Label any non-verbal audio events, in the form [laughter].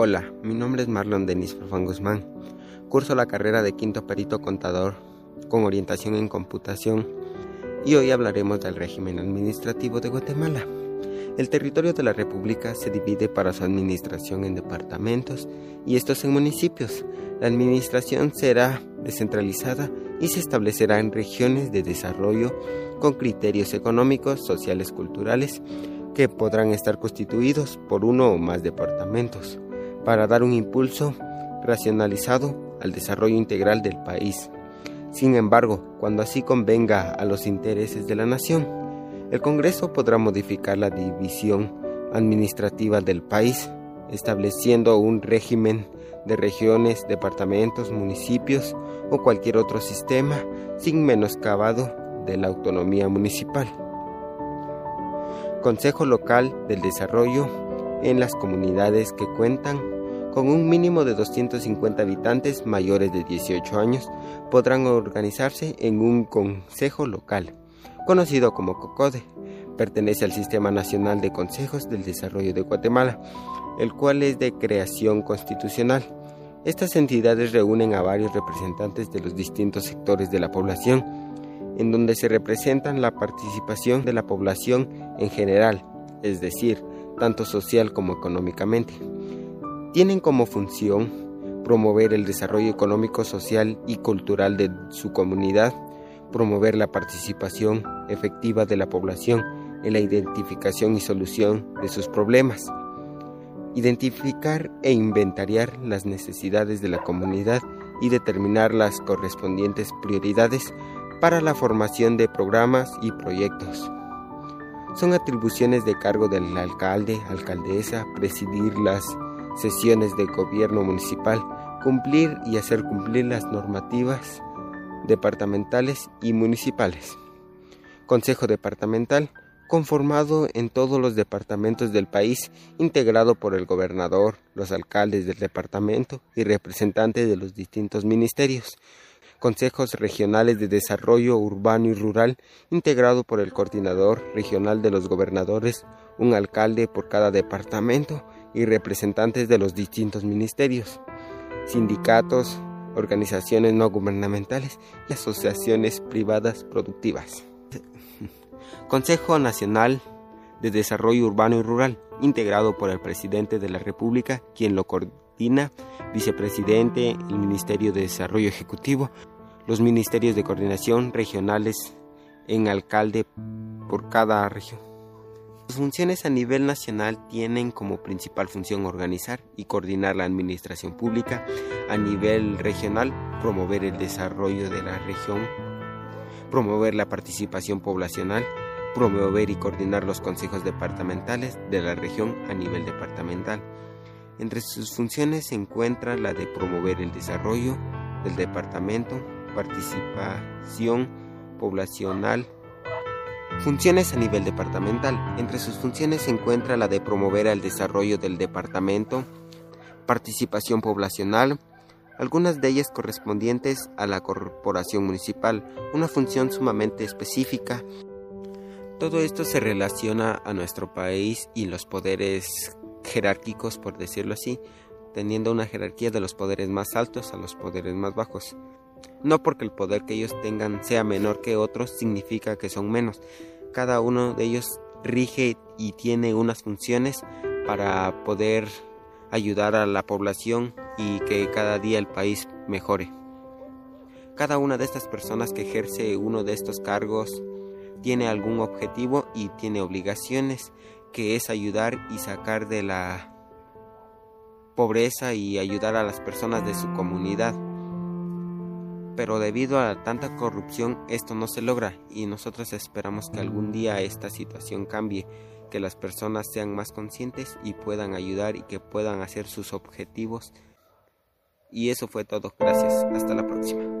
Hola, mi nombre es Marlon Denis Profan Guzmán. Curso la carrera de quinto perito contador con orientación en computación y hoy hablaremos del régimen administrativo de Guatemala. El territorio de la República se divide para su administración en departamentos y estos en municipios. La administración será descentralizada y se establecerá en regiones de desarrollo con criterios económicos, sociales, culturales, que podrán estar constituidos por uno o más departamentos para dar un impulso racionalizado al desarrollo integral del país. Sin embargo, cuando así convenga a los intereses de la nación, el Congreso podrá modificar la división administrativa del país, estableciendo un régimen de regiones, departamentos, municipios o cualquier otro sistema sin menoscabado de la autonomía municipal. Consejo Local del Desarrollo en las comunidades que cuentan con un mínimo de 250 habitantes mayores de 18 años podrán organizarse en un consejo local, conocido como COCODE. Pertenece al Sistema Nacional de Consejos del Desarrollo de Guatemala, el cual es de creación constitucional. Estas entidades reúnen a varios representantes de los distintos sectores de la población, en donde se representan la participación de la población en general, es decir, tanto social como económicamente. Tienen como función promover el desarrollo económico, social y cultural de su comunidad, promover la participación efectiva de la población en la identificación y solución de sus problemas, identificar e inventariar las necesidades de la comunidad y determinar las correspondientes prioridades para la formación de programas y proyectos. Son atribuciones de cargo del alcalde, alcaldesa, presidir las sesiones de gobierno municipal, cumplir y hacer cumplir las normativas departamentales y municipales. Consejo Departamental, conformado en todos los departamentos del país, integrado por el gobernador, los alcaldes del departamento y representantes de los distintos ministerios. Consejos Regionales de Desarrollo Urbano y Rural, integrado por el coordinador regional de los gobernadores, un alcalde por cada departamento y representantes de los distintos ministerios, sindicatos, organizaciones no gubernamentales y asociaciones privadas productivas. [laughs] Consejo Nacional de Desarrollo Urbano y Rural, integrado por el presidente de la República, quien lo coordina, vicepresidente, el Ministerio de Desarrollo Ejecutivo, los ministerios de coordinación regionales en alcalde por cada región. Sus funciones a nivel nacional tienen como principal función organizar y coordinar la administración pública, a nivel regional promover el desarrollo de la región, promover la participación poblacional, promover y coordinar los consejos departamentales de la región a nivel departamental. Entre sus funciones se encuentra la de promover el desarrollo del departamento, participación poblacional, Funciones a nivel departamental. Entre sus funciones se encuentra la de promover el desarrollo del departamento, participación poblacional, algunas de ellas correspondientes a la corporación municipal, una función sumamente específica. Todo esto se relaciona a nuestro país y los poderes jerárquicos, por decirlo así, teniendo una jerarquía de los poderes más altos a los poderes más bajos. No porque el poder que ellos tengan sea menor que otros significa que son menos. Cada uno de ellos rige y tiene unas funciones para poder ayudar a la población y que cada día el país mejore. Cada una de estas personas que ejerce uno de estos cargos tiene algún objetivo y tiene obligaciones que es ayudar y sacar de la pobreza y ayudar a las personas de su comunidad pero debido a tanta corrupción esto no se logra y nosotros esperamos que algún día esta situación cambie, que las personas sean más conscientes y puedan ayudar y que puedan hacer sus objetivos. Y eso fue todo, gracias, hasta la próxima.